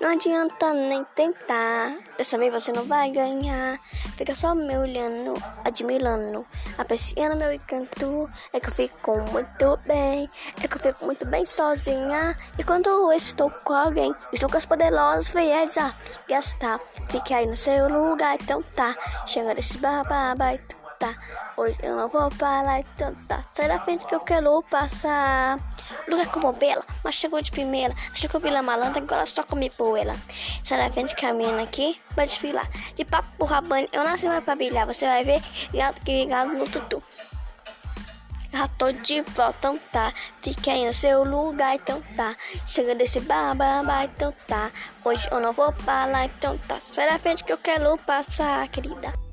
Não adianta nem tentar, dessa vez você não vai ganhar. Fica só me olhando, admirando, apreciando meu encanto. É que eu fico muito bem, é que eu fico muito bem sozinha. E quando eu estou com alguém, estou com as poderosas fiéis a gastar. Fique aí no seu lugar, então tá. Chega desse bababa, então tá. Hoje eu não vou parar, então tá. Sai da frente que eu quero passar. Lugar como bela, mas chegou de primeira. Achou que eu vi la malandra, agora só come poeira. Sai da frente caminhando aqui, vai desfilar. De papo rabane, eu nasci mais pra brilhar. Você vai ver, ligado que ligado no tutu. Já tô de volta, então tá. Fique aí no seu lugar, então tá. Chega desse bababa, então tá. Hoje eu não vou falar, então tá. Sai da frente que eu quero passar, querida.